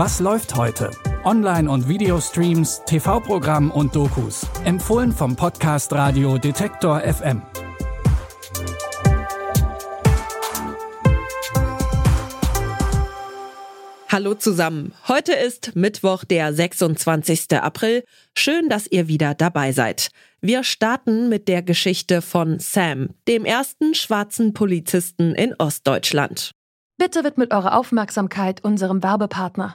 Was läuft heute? Online- und Videostreams, TV-Programm und Dokus. Empfohlen vom Podcast Radio Detektor FM. Hallo zusammen. Heute ist Mittwoch, der 26. April. Schön, dass ihr wieder dabei seid. Wir starten mit der Geschichte von Sam, dem ersten schwarzen Polizisten in Ostdeutschland. Bitte widmet eure Aufmerksamkeit unserem Werbepartner.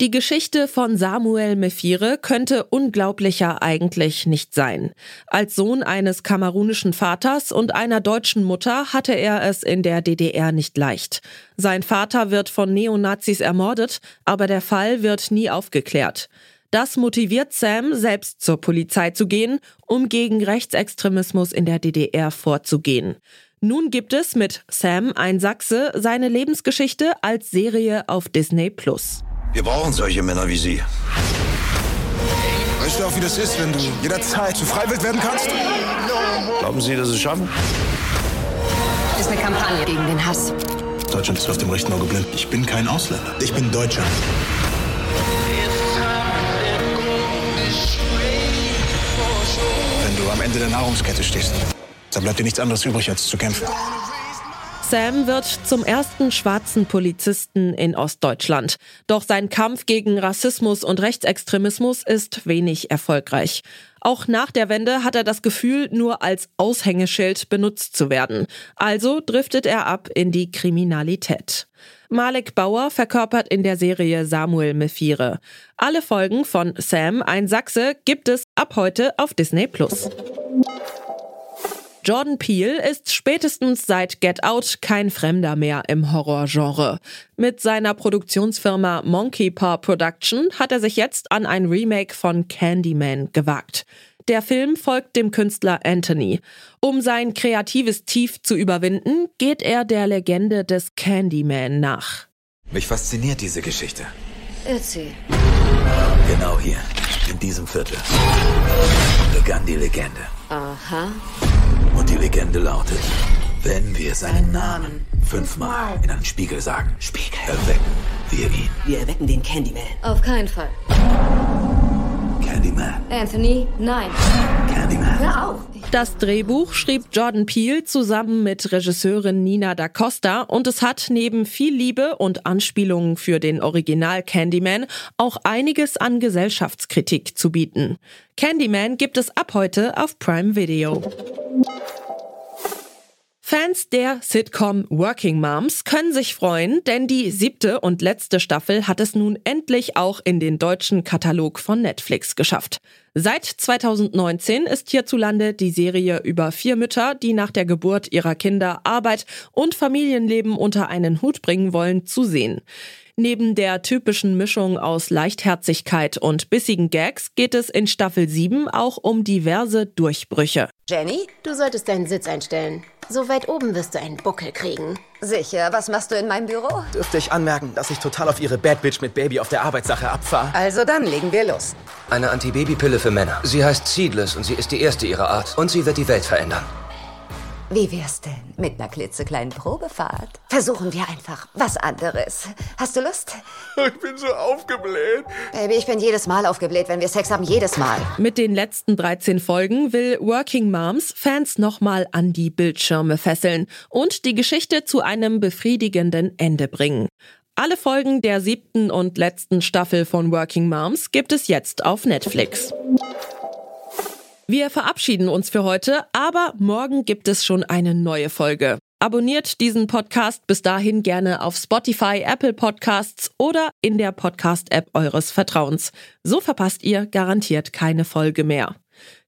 Die Geschichte von Samuel Mefire könnte unglaublicher eigentlich nicht sein. Als Sohn eines kamerunischen Vaters und einer deutschen Mutter hatte er es in der DDR nicht leicht. Sein Vater wird von Neonazis ermordet, aber der Fall wird nie aufgeklärt. Das motiviert Sam, selbst zur Polizei zu gehen, um gegen Rechtsextremismus in der DDR vorzugehen. Nun gibt es mit Sam ein Sachse seine Lebensgeschichte als Serie auf Disney Plus. Wir brauchen solche Männer wie Sie. Weißt du auch, wie das ist, wenn du jederzeit zu Freiwild werden kannst? Glauben Sie, dass Sie es schaffen? Das ist eine Kampagne gegen den Hass. Deutschland ist auf dem rechten Auge blind. Ich bin kein Ausländer. Ich bin Deutscher. Wenn du am Ende der Nahrungskette stehst, dann bleibt dir nichts anderes übrig, als zu kämpfen. Sam wird zum ersten schwarzen Polizisten in Ostdeutschland. Doch sein Kampf gegen Rassismus und Rechtsextremismus ist wenig erfolgreich. Auch nach der Wende hat er das Gefühl, nur als Aushängeschild benutzt zu werden. Also driftet er ab in die Kriminalität. Malek Bauer verkörpert in der Serie Samuel Mefire. Alle Folgen von Sam, ein Sachse, gibt es ab heute auf Disney Plus. Jordan Peele ist spätestens seit Get Out kein Fremder mehr im Horrorgenre. Mit seiner Produktionsfirma Monkey Paw Production hat er sich jetzt an ein Remake von Candyman gewagt. Der Film folgt dem Künstler Anthony. Um sein kreatives Tief zu überwinden, geht er der Legende des Candyman nach. Mich fasziniert diese Geschichte. Erzähl. Genau hier, in diesem Viertel, begann die Legende. Aha. Und die Legende lautet, wenn wir seinen Namen fünfmal in einen Spiegel sagen, Spiegel, erwecken wir ihn. Wir erwecken den Candyman. Auf keinen Fall. Candyman, Anthony, nein. Candyman. Hör auf. Das Drehbuch schrieb Jordan Peele zusammen mit Regisseurin Nina da Costa und es hat neben viel Liebe und Anspielungen für den Original Candyman auch einiges an Gesellschaftskritik zu bieten. Candyman gibt es ab heute auf Prime Video. Fans der Sitcom Working Moms können sich freuen, denn die siebte und letzte Staffel hat es nun endlich auch in den deutschen Katalog von Netflix geschafft. Seit 2019 ist hierzulande die Serie über vier Mütter, die nach der Geburt ihrer Kinder Arbeit und Familienleben unter einen Hut bringen wollen, zu sehen. Neben der typischen Mischung aus Leichtherzigkeit und bissigen Gags geht es in Staffel 7 auch um diverse Durchbrüche. Jenny, du solltest deinen Sitz einstellen. So weit oben wirst du einen Buckel kriegen. Sicher, was machst du in meinem Büro? Dürfte ich anmerken, dass ich total auf Ihre Bad Bitch mit Baby auf der Arbeitssache abfahre? Also dann legen wir los. Eine Antibabypille für Männer. Sie heißt Seedless und sie ist die erste ihrer Art. Und sie wird die Welt verändern. Wie wär's denn mit einer klitzekleinen Probefahrt? Versuchen wir einfach was anderes. Hast du Lust? Ich bin so aufgebläht. Baby, ich bin jedes Mal aufgebläht, wenn wir Sex haben. Jedes Mal. Mit den letzten 13 Folgen will Working Moms Fans nochmal an die Bildschirme fesseln und die Geschichte zu einem befriedigenden Ende bringen. Alle Folgen der siebten und letzten Staffel von Working Moms gibt es jetzt auf Netflix. Wir verabschieden uns für heute, aber morgen gibt es schon eine neue Folge. Abonniert diesen Podcast bis dahin gerne auf Spotify, Apple Podcasts oder in der Podcast-App eures Vertrauens. So verpasst ihr garantiert keine Folge mehr.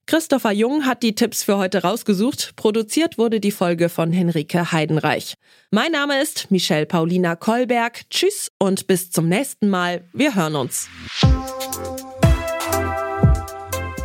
Christopher Jung hat die Tipps für heute rausgesucht. Produziert wurde die Folge von Henrike Heidenreich. Mein Name ist Michelle Paulina Kolberg. Tschüss und bis zum nächsten Mal. Wir hören uns.